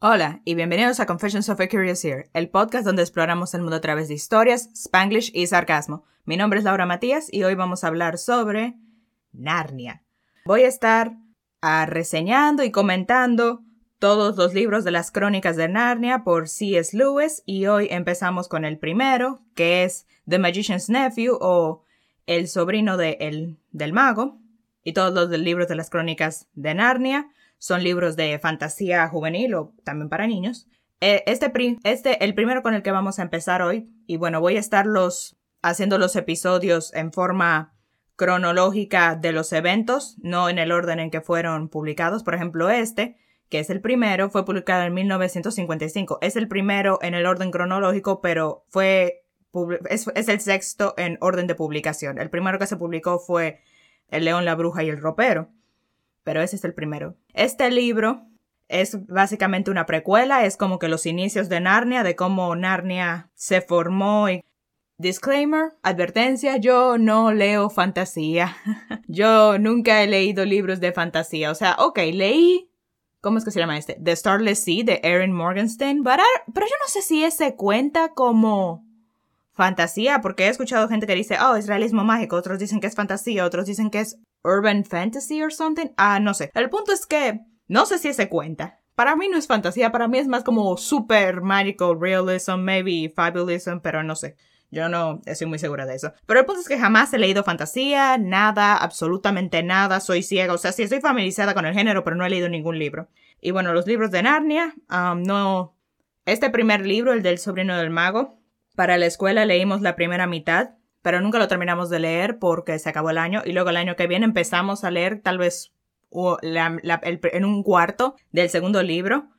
Hola y bienvenidos a Confessions of a Curious Ear, el podcast donde exploramos el mundo a través de historias, spanglish y sarcasmo. Mi nombre es Laura Matías y hoy vamos a hablar sobre Narnia. Voy a estar ah, reseñando y comentando todos los libros de las crónicas de Narnia por C.S. Lewis y hoy empezamos con el primero, que es The Magician's Nephew o El sobrino de el, del mago y todos los libros de las crónicas de Narnia son libros de fantasía juvenil o también para niños. Eh, este, este, el primero con el que vamos a empezar hoy, y bueno, voy a estar los, haciendo los episodios en forma cronológica de los eventos, no en el orden en que fueron publicados. Por ejemplo, este, que es el primero, fue publicado en 1955. Es el primero en el orden cronológico, pero fue es, es, el sexto en orden de publicación. El primero que se publicó fue El león, la bruja y el ropero pero ese es el primero. Este libro es básicamente una precuela, es como que los inicios de Narnia, de cómo Narnia se formó y Disclaimer, advertencia, yo no leo fantasía. yo nunca he leído libros de fantasía. O sea, ok, leí, ¿cómo es que se llama este? The Starless Sea de Erin Morgenstern, pero, pero yo no sé si ese cuenta como fantasía, porque he escuchado gente que dice, oh, es realismo mágico, otros dicen que es fantasía, otros dicen que es urban fantasy or something. Ah, no sé. El punto es que no sé si se cuenta. Para mí no es fantasía, para mí es más como super magical realism, maybe fabulism, pero no sé. Yo no estoy muy segura de eso. Pero el punto es que jamás he leído fantasía, nada, absolutamente nada, soy ciega. O sea, sí estoy familiarizada con el género, pero no he leído ningún libro. Y bueno, los libros de Narnia, um, no. Este primer libro, el del sobrino del mago, para la escuela leímos la primera mitad pero nunca lo terminamos de leer porque se acabó el año y luego el año que viene empezamos a leer tal vez en un cuarto del segundo libro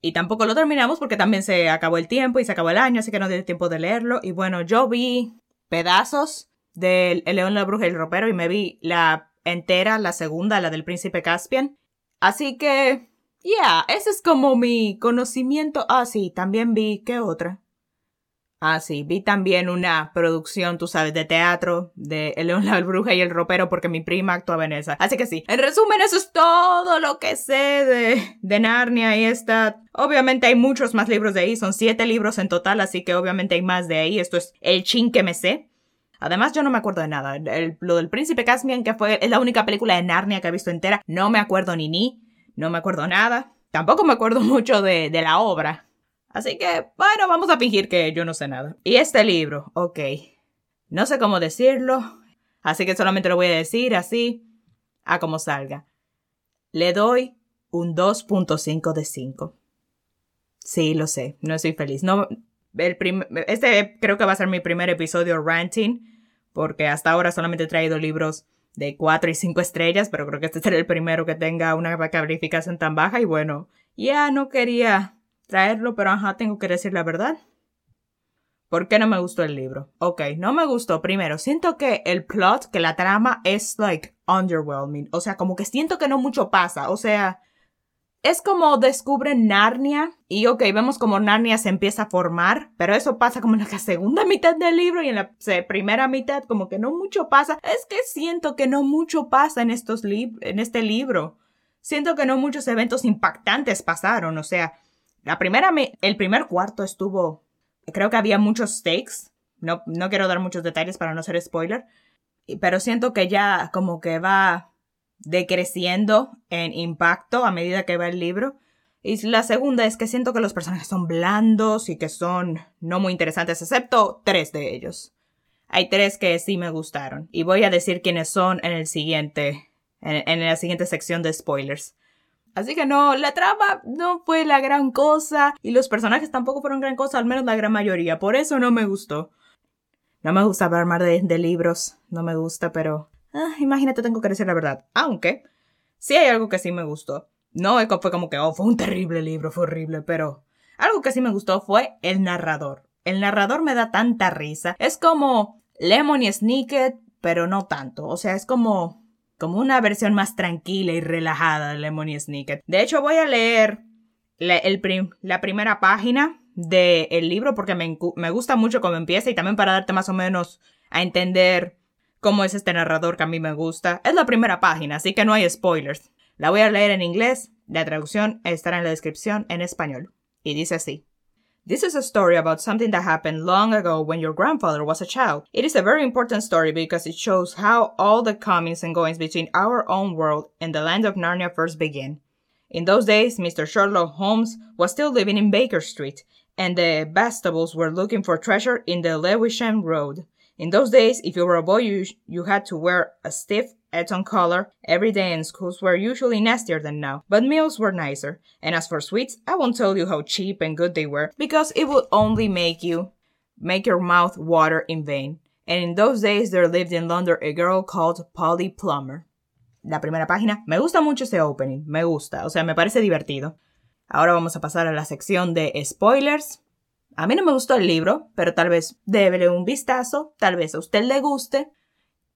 y tampoco lo terminamos porque también se acabó el tiempo y se acabó el año, así que no dio tiempo de leerlo. Y bueno, yo vi pedazos del El León, la Bruja y el Ropero y me vi la entera, la segunda, la del Príncipe Caspian. Así que, yeah, ese es como mi conocimiento. Ah, sí, también vi, ¿qué otra? Ah, sí, vi también una producción, tú sabes, de teatro de El León, la Bruja y el Ropero porque mi prima actuaba en esa. Así que sí, en resumen, eso es todo lo que sé de, de Narnia y esta. Obviamente hay muchos más libros de ahí, son siete libros en total, así que obviamente hay más de ahí. Esto es el chin que me sé. Además, yo no me acuerdo de nada. lo del Príncipe Caspian, que fue es la única película de Narnia que he visto entera, no me acuerdo ni ni, no me acuerdo nada. Tampoco me acuerdo mucho de, de la obra. Así que, bueno, vamos a fingir que yo no sé nada. Y este libro, ok. No sé cómo decirlo, así que solamente lo voy a decir así, a como salga. Le doy un 2.5 de 5. Sí, lo sé, no estoy feliz. No, el este creo que va a ser mi primer episodio ranting, porque hasta ahora solamente he traído libros de 4 y 5 estrellas, pero creo que este será el primero que tenga una calificación tan baja y bueno, ya no quería traerlo, pero ajá, tengo que decir la verdad. ¿Por qué no me gustó el libro? Ok, no me gustó. Primero, siento que el plot, que la trama es like underwhelming. O sea, como que siento que no mucho pasa. O sea, es como descubren Narnia y ok, vemos como Narnia se empieza a formar, pero eso pasa como en la segunda mitad del libro y en la primera mitad como que no mucho pasa. Es que siento que no mucho pasa en estos en este libro. Siento que no muchos eventos impactantes pasaron, o sea, la primera, el primer cuarto estuvo, creo que había muchos stakes. No, no quiero dar muchos detalles para no ser spoiler. Pero siento que ya como que va decreciendo en impacto a medida que va el libro. Y la segunda es que siento que los personajes son blandos y que son no muy interesantes, excepto tres de ellos. Hay tres que sí me gustaron. Y voy a decir quiénes son en el siguiente, en la siguiente sección de spoilers. Así que no, la trama no fue la gran cosa y los personajes tampoco fueron gran cosa, al menos la gran mayoría. Por eso no me gustó. No me gusta hablar más de, libros, no me gusta, pero ah, imagínate, tengo que decir la verdad. Aunque sí hay algo que sí me gustó. No fue como que, oh, fue un terrible libro, fue horrible, pero algo que sí me gustó fue el narrador. El narrador me da tanta risa. Es como Lemon y Snicket, pero no tanto. O sea, es como como una versión más tranquila y relajada de Lemony Snicket. De hecho, voy a leer la, primera página del libro porque me, me, gusta mucho cómo empieza y también para darte más o menos a entender cómo es este narrador que a mí me gusta. Es la primera página, así que no hay spoilers. La voy a leer en inglés, la traducción estará en la descripción en español. Y dice así. This is a story about something that happened long ago when your grandfather was a child. It is a very important story because it shows how all the comings and goings between our own world and the land of Narnia first began. In those days, Mr. Sherlock Holmes was still living in Baker Street, and the Bastables were looking for treasure in the Lewisham Road. In those days, if you were a boy, you, you had to wear a stiff Eton collar every day and schools were usually nastier than now, but meals were nicer. And as for sweets, I won't tell you how cheap and good they were, because it would only make you make your mouth water in vain. And in those days there lived in London a girl called Polly Plummer. La primera página. Me gusta mucho ese opening. Me gusta. O sea, me parece divertido. Ahora vamos a pasar a la sección de spoilers. A mí no me gustó el libro, pero tal vez débele un vistazo, tal vez a usted le guste.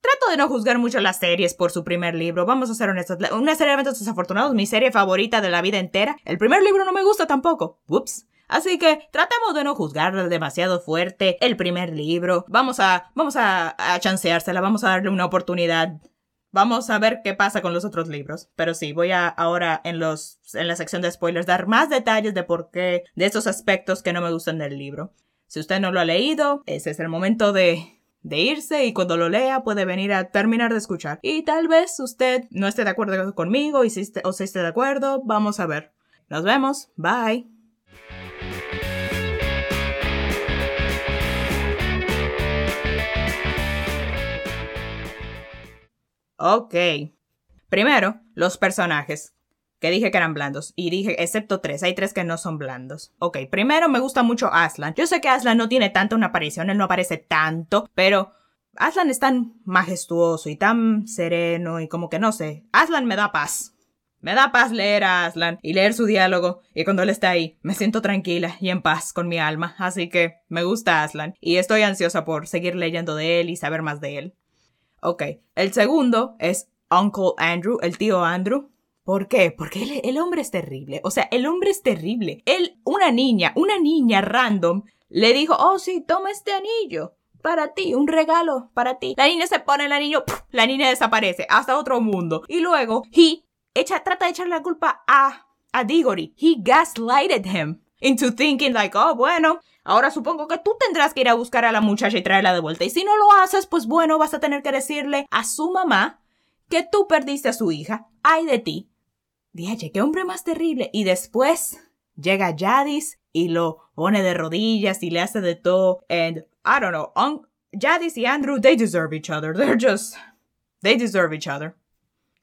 Trato de no juzgar mucho las series por su primer libro. Vamos a ser honestos. Una serie de eventos desafortunados, mi serie favorita de la vida entera. El primer libro no me gusta tampoco. Ups. Así que tratemos de no juzgar demasiado fuerte el primer libro. Vamos a, vamos a, chanceársela, vamos a darle una oportunidad. Vamos a ver qué pasa con los otros libros. Pero sí, voy a ahora en los, en la sección de spoilers dar más detalles de por qué, de esos aspectos que no me gustan del libro. Si usted no lo ha leído, ese es el momento de de irse y cuando lo lea puede venir a terminar de escuchar. Y tal vez usted no esté de acuerdo conmigo y si o si esté de acuerdo, vamos a ver. Nos vemos. Bye. Ok. Primero, los personajes que dije que eran blandos. Y dije, excepto tres, hay tres que no son blandos. Ok, primero me gusta mucho Aslan. Yo sé que Aslan no tiene tanta una aparición, él no aparece tanto, pero Aslan es tan majestuoso y tan sereno y como que no sé. Aslan me da paz. Me da paz leer a Aslan y leer su diálogo, y cuando él está ahí, me siento tranquila y en paz con mi alma, así que me gusta Aslan, y estoy ansiosa por seguir leyendo de él y saber más de él. Ok, el segundo es Uncle Andrew, el tío Andrew. ¿Por qué? Porque el, hombre es terrible. O sea, el hombre es terrible. Él, una niña, una niña random, le dijo, oh sí, toma este anillo. Para ti, un regalo para ti. La niña se pone el anillo, la niña desaparece hasta otro mundo. Y luego, he echa, trata de echarle la culpa a, a Diggory. He gaslighted him into thinking like, oh, bueno, ahora supongo que tú tendrás que ir a buscar a la muchacha y traerla de vuelta. Y si no lo haces, pues bueno, vas a tener que decirle a su mamá que tú perdiste a su hija. Ay de ti. Dije, qué hombre más terrible. Y después llega Jadis y lo pone de rodillas y le hace de todo. And I don't know, Jadis y Andrew, they deserve each other. They're just, they deserve each other.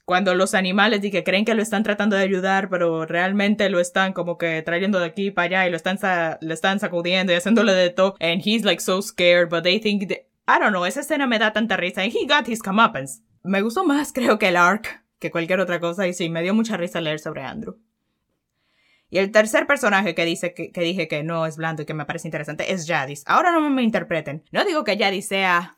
Cuando los animales di que creen que lo están tratando de ayudar, pero realmente lo están como que trayendo de aquí para allá y lo están, le están sacudiendo y haciéndole de todo. And he's like so scared, but they think I don't know, esa escena me da tanta risa. And he got his comeuppance. Me gustó más, creo que el arc que cualquier otra cosa y sí, me dio mucha risa leer sobre Andrew. Y el tercer personaje que, dice que, dije que no es blando y que me parece interesante es Jadis. Ahora no me interpreten. No digo que Jadis sea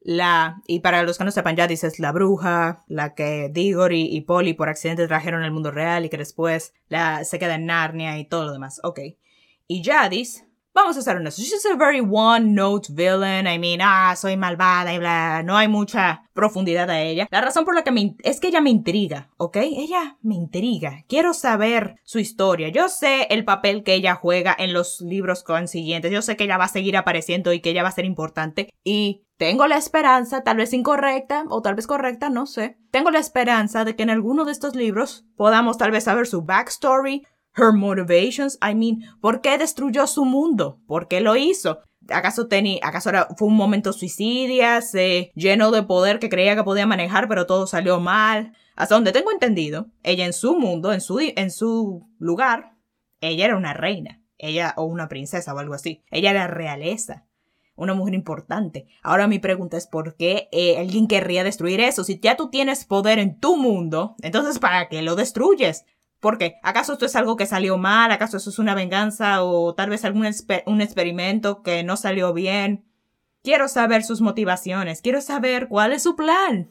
la... Y para los que no sepan, Jadis es la bruja, la que Diggory y Polly por accidente trajeron al mundo real y que después la, se queda en Narnia y todo lo demás. Ok. Y Jadis Vamos a ser honestos. She's a very one-note villain. I mean, ah, soy malvada y bla. No hay mucha profundidad a ella. La razón por la que me... es que ella me intriga, ¿ok? Ella me intriga. Quiero saber su historia. Yo sé el papel que ella juega en los libros consiguientes. Yo sé que ella va a seguir apareciendo y que ella va a ser importante. Y tengo la esperanza, tal vez incorrecta o tal vez correcta, no sé. Tengo la esperanza de que en alguno de estos libros podamos tal vez saber su backstory, her motivations, I mean, ¿por qué destruyó su mundo? ¿Por qué lo hizo? ¿Acaso tenía, acaso era, fue un momento suicidia, se llenó de poder que creía que podía manejar, pero todo salió mal? Hasta donde tengo entendido, ella en su mundo, en su, en su lugar, ella era una reina, ella o una princesa o algo así. Ella era realeza, una mujer importante. Ahora mi pregunta es por qué eh, alguien querría destruir eso. Si ya tú tienes poder en tu mundo, entonces ¿para qué lo destruyes? ¿Por qué? ¿Acaso esto es algo que salió mal? ¿Acaso eso es una venganza o tal vez algún un experimento que no salió bien? Quiero saber sus motivaciones. Quiero saber cuál es su plan.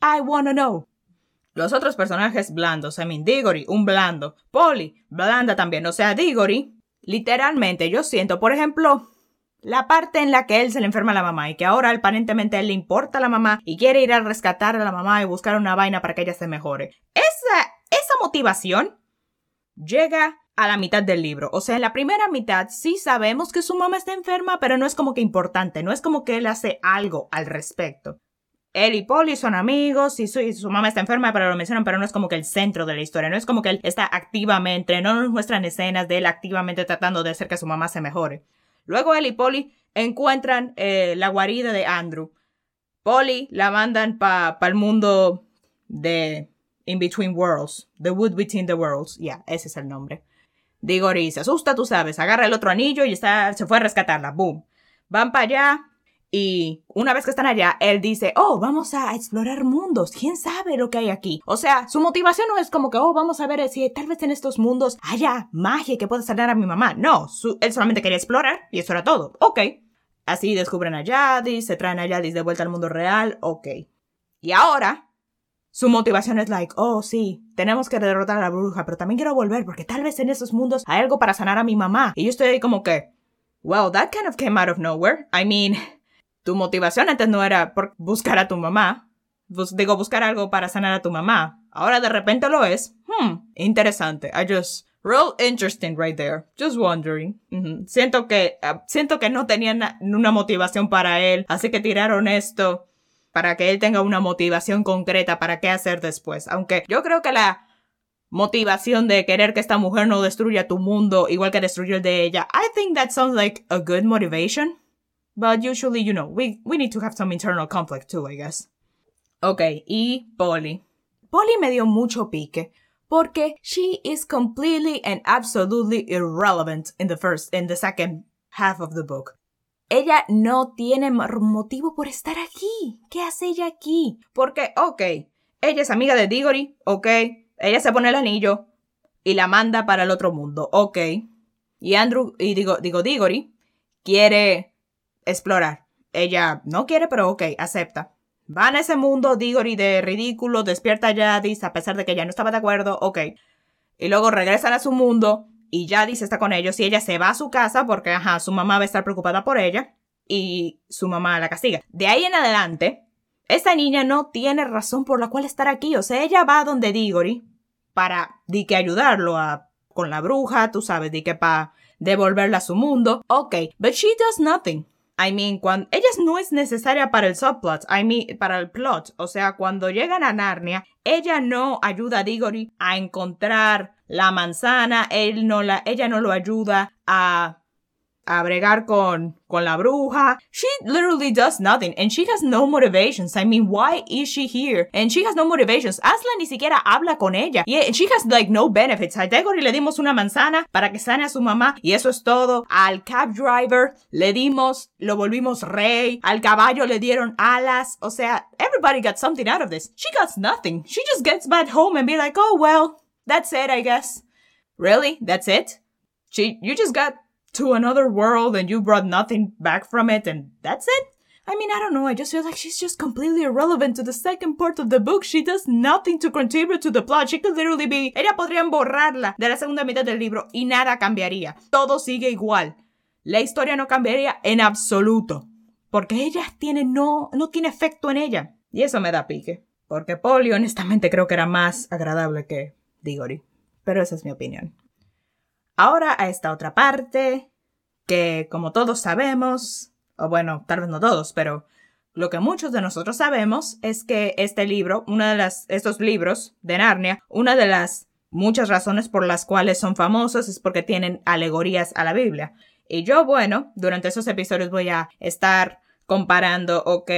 I wanna know. Los otros personajes blandos, I mean, Diggory, un blando. Polly, blanda también. O sea, Diggory, literalmente, yo siento, por ejemplo, la parte en la que él se le enferma a la mamá y que ahora aparentemente él le importa a la mamá y quiere ir a rescatar a la mamá y buscar una vaina para que ella se mejore. Es esa, esa motivación llega a la mitad del libro. O sea, en la primera mitad sí sabemos que su mamá está enferma, pero no es como que importante, no es como que él hace algo al respecto. Él y Polly son amigos y su, mamá está enferma, pero lo mencionan, pero no es como que el centro de la historia, no es como que él está activamente, no nos muestran escenas de él activamente tratando de hacer que su mamá se mejore. Luego él y Polly encuentran eh, la guarida de Andrew. Polly la mandan para el mundo de In Between Worlds, The Wood Between the Worlds, ya, ese es el nombre. Diggory se asusta, tú sabes, agarra el otro anillo y está, se fue a rescatarla, boom. Van para allá y una vez que están allá, él dice, oh, vamos a explorar mundos, quién sabe lo que hay aquí. O sea, su motivación no es como que, oh, vamos a ver si tal vez en estos mundos haya magia que pueda sanar a mi mamá. No, él solamente quería explorar y eso era todo. Ok. Así descubren a Yadis, se traen a Yadis de vuelta al mundo real, ok. Y ahora, su motivación es like, oh sí, tenemos que derrotar a la bruja, pero también quiero volver porque tal vez en esos mundos hay algo para sanar a mi mamá. Y yo estoy ahí como que, well, that kind of came out of nowhere. I mean, tu motivación antes no era por buscar a tu mamá. digo, buscar algo para sanar a tu mamá. Ahora de repente lo es. Hmm, interesante. I just, real interesting right there. Just wondering. Siento que, ah, siento que no tenían una motivación para él, así que tiraron esto para que él tenga una motivación concreta para qué hacer después. Aunque yo creo que la motivación de querer que esta mujer no destruya tu mundo igual que destruyó el de ella, I think that sounds like a good motivation. But usually, you know, we, need to have some internal conflict too, I guess. Ok, y Polly. Polly me dio mucho pique porque she is completely and absolutely irrelevant in the first, in the second half of the book. Ella no tiene motivo por estar aquí. ¿Qué hace ella aquí? Porque, ok, ella es amiga de Diggory, ok, ella se pone el anillo y la manda para el otro mundo, ok. Y Andrew, y digo, digo quiere explorar. Ella no quiere, pero ok, acepta. Van a ese mundo, Diggory de ridículo, despierta a Jadis a pesar de que ella no estaba de acuerdo, ok. Y luego regresan a su mundo y Jadis está con ellos y ella se va a su casa porque, ajá, su mamá va a estar preocupada por ella y su mamá la castiga. De ahí en adelante, esta niña no tiene razón por la cual estar aquí. O sea, ella va donde Diggory para, di que ayudarlo a, con la bruja, tú sabes, di que para devolverla a su mundo. Ok, but she does nothing. I mean, cuando ella no es necesaria para el subplot, I mean, para el plot. O sea, cuando llegan a Narnia, ella no ayuda a Diggory a encontrar la manzana, él no la, ella no lo ayuda a a bregar con, con la bruja. She literally does nothing and she has no motivations. I mean, why is she here? And she has no motivations. Aslan ni siquiera habla con ella. Y she has like no benefits. A Gregory le dimos una manzana para que sane a su mamá y eso es todo. Al cab driver le dimos, lo volvimos rey. Al caballo le dieron alas. O sea, everybody got something out of this. She got nothing. She just gets back home and be like, oh well, That's it, I guess. Really? That's it? She, you just got to another world and you brought nothing back from it and that's it? I mean, I don't know. I just feel like she's just completely irrelevant to the second part of the book. She does nothing to contribute to the plot. She could literally be. Ella podrían borrarla de la segunda mitad del libro y nada cambiaría. Todo sigue igual. La historia no cambiaría en absoluto. Porque ella tiene no, no tiene efecto en ella. Y eso me da pique. Porque Polly, honestamente, creo que era más agradable que Diggory. Pero esa es mi opinión. Ahora a esta otra parte, que como todos sabemos, o bueno, tal vez no todos, pero lo que muchos de nosotros sabemos es que este libro, uno de las, estos libros de Narnia, una de las muchas razones por las cuales son famosos es porque tienen alegorías a la Biblia. Y yo, bueno, durante esos episodios voy a estar comparando, ok,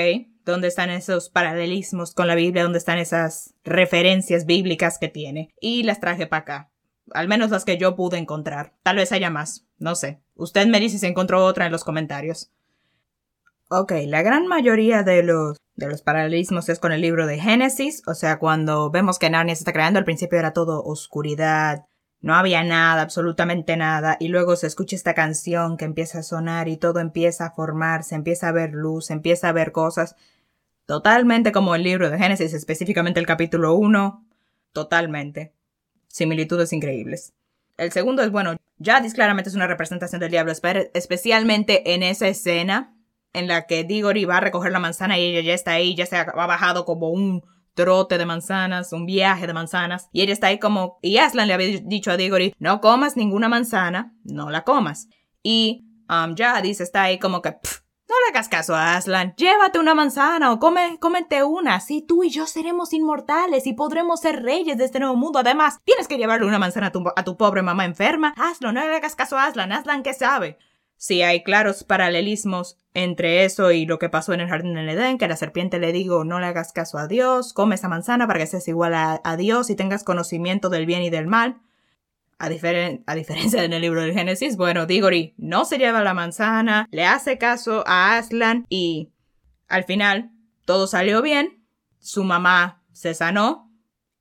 dónde están esos paralelismos con la Biblia, dónde están esas referencias bíblicas que tiene. Y las traje para acá. Al menos las que yo pude encontrar. Tal vez haya más. No sé. Usted me dice si encontró otra en los comentarios. Ok, la gran mayoría de los, de los paralelismos es con el libro de Génesis. O sea, cuando vemos que Narnia se está creando, al principio era todo oscuridad, no había nada, absolutamente nada, y luego se escucha esta canción que empieza a sonar y todo empieza a formarse, empieza a ver luz, empieza a ver cosas, totalmente como el libro de Génesis, específicamente el capítulo 1, totalmente. Similitudes increíbles. El segundo es, bueno, Jadis claramente es una representación del diablo, especialmente en esa escena en la que Diggory va a recoger la manzana y ella ya está ahí, ya se ha bajado como un trote de manzanas, un viaje de manzanas, y ella está ahí como, y Aslan le había dicho a Diggory, no comas ninguna manzana, no la comas. Y um, Jadis está ahí como que, no le hagas caso a Aslan, llévate una manzana o come, cómete una, así tú y yo seremos inmortales y podremos ser reyes de este nuevo mundo. Además, tienes que llevarle una manzana a tu, a tu pobre mamá enferma. Hazlo, no le hagas caso a Aslan, Aslan que sabe. Sí, hay claros paralelismos entre eso y lo que pasó en el jardín del Edén, que la serpiente le digo no le hagas caso a Dios, come esa manzana para que seas igual a, Dios y tengas conocimiento del bien y del mal. A, a, diferencia en el libro del Génesis, bueno, Digori no se lleva la manzana, le hace caso a Aslan y al final todo salió bien, su mamá se sanó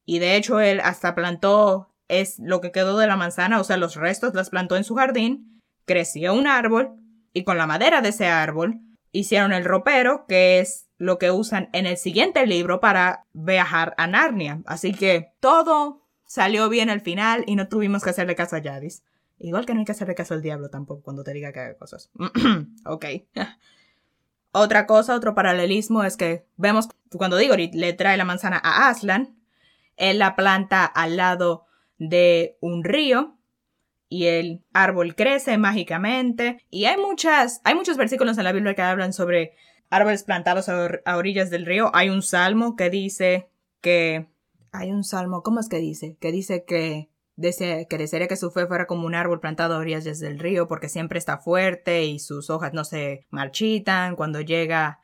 y de hecho él hasta plantó es lo que quedó de la manzana, o sea, los restos las plantó en su jardín, creció un árbol y con la madera de ese árbol hicieron el ropero, que es lo que usan en el siguiente libro para viajar a Narnia. Así que todo salió bien al final y no tuvimos que hacerle caso a Yadis. Igual que no hay que hacerle caso al diablo tampoco cuando te diga que haga cosas. ok. Otra cosa, otro paralelismo es que vemos cuando Diggory le trae la manzana a Aslan, él la planta al lado de un río y el árbol crece mágicamente. Y hay muchas, hay muchos versículos en la Biblia que hablan sobre árboles plantados a, orillas del río. Hay un salmo que dice que, hay un salmo, ¿cómo es que dice? Que dice que Desea, que desearía que su fe fuera como un árbol plantado a orillas del río porque siempre está fuerte y sus hojas no se marchitan cuando llega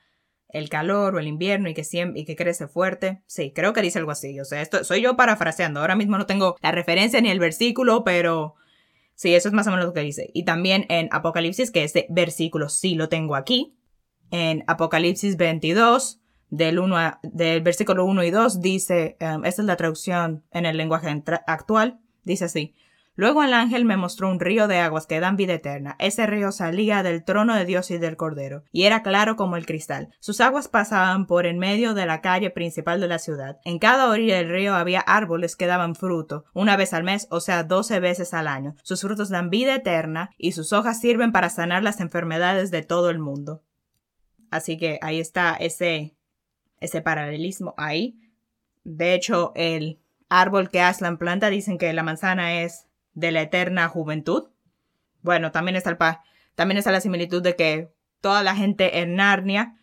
el calor o el invierno y que siempre y que crece fuerte. Sí, creo que dice algo así. O sea, esto soy yo parafraseando. Ahora mismo no tengo la referencia ni el versículo, pero Sí, eso es más o menos lo que dice. Y también en Apocalipsis, que este versículo sí lo tengo aquí. En Apocalipsis 22, del, 1 del versículo 1 y 2, dice, um, esta es la traducción en el lenguaje actual, dice así. Luego el ángel me mostró un río de aguas que dan vida eterna. Ese río salía del trono de Dios y del Cordero, y era claro como el cristal. Sus aguas pasaban por en medio de la calle principal de la ciudad. En cada orilla del río había árboles que daban fruto, una vez al mes, o sea, doce veces al año. Sus frutos dan vida eterna, y sus hojas sirven para sanar las enfermedades de todo el mundo. Así que ahí está ese, ese paralelismo ahí. De hecho, el árbol que Aslan planta dicen que la manzana es de la eterna juventud. Bueno, también está, el también está la similitud de que toda la gente en Narnia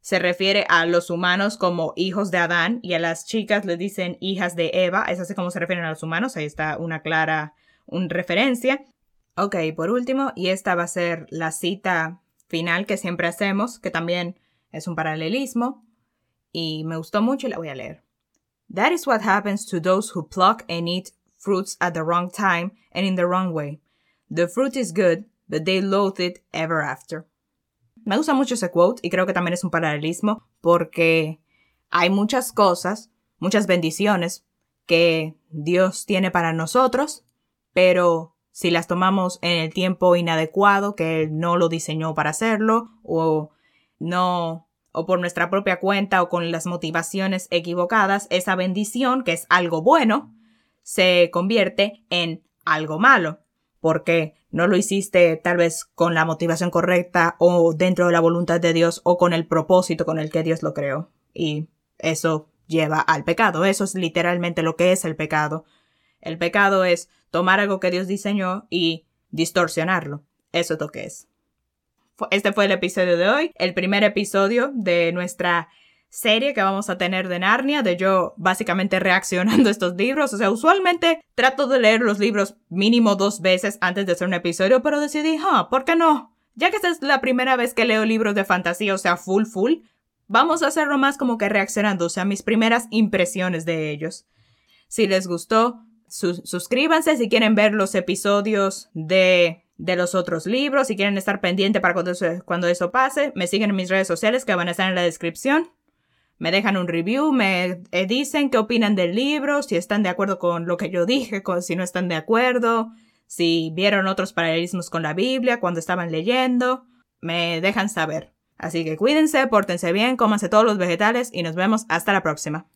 se refiere a los humanos como hijos de Adán y a las chicas le dicen hijas de Eva. Es así como se refieren a los humanos. Ahí está una clara un referencia. Ok, por último, y esta va a ser la cita final que siempre hacemos, que también es un paralelismo, y me gustó mucho y la voy a leer. That is what happens to those who pluck and eat fruits at the wrong time and in the wrong way. The fruit is good, but they loathe it ever after. Me gusta mucho ese quote y creo que también es un paralelismo porque hay muchas cosas, muchas bendiciones que Dios tiene para nosotros, pero si las tomamos en el tiempo inadecuado, que Él no lo diseñó para hacerlo, o no, o por nuestra propia cuenta o con las motivaciones equivocadas, esa bendición, que es algo bueno, se convierte en algo malo, porque no lo hiciste tal vez con la motivación correcta o dentro de la voluntad de Dios o con el propósito con el que Dios lo creó. Y eso lleva al pecado. Eso es literalmente lo que es el pecado. El pecado es tomar algo que Dios diseñó y distorsionarlo. Eso es lo que es. Este fue el episodio de hoy, el primer episodio de nuestra serie que vamos a tener de Narnia, de yo básicamente reaccionando a estos libros. O sea, usualmente trato de leer los libros mínimo dos veces antes de hacer un episodio, pero decidí, ah, ¿por qué no? Ya que esta es la primera vez que leo libros de fantasía, o sea, full, full, vamos a hacerlo más como que reaccionando, o sea, mis primeras impresiones de ellos. Si les gustó, suscríbanse si quieren ver los episodios de, de los otros libros, si quieren estar pendiente para cuando cuando eso pase, me siguen en mis redes sociales que van a estar en la descripción me dejan un review, me eh, dicen qué opinan del libro, si están de acuerdo con lo que yo dije, si no están de acuerdo, si vieron otros paralelismos con la Biblia cuando estaban leyendo, me dejan saber. Así que cuídense, pórtense bien, cómanse todos los vegetales y nos vemos hasta la próxima.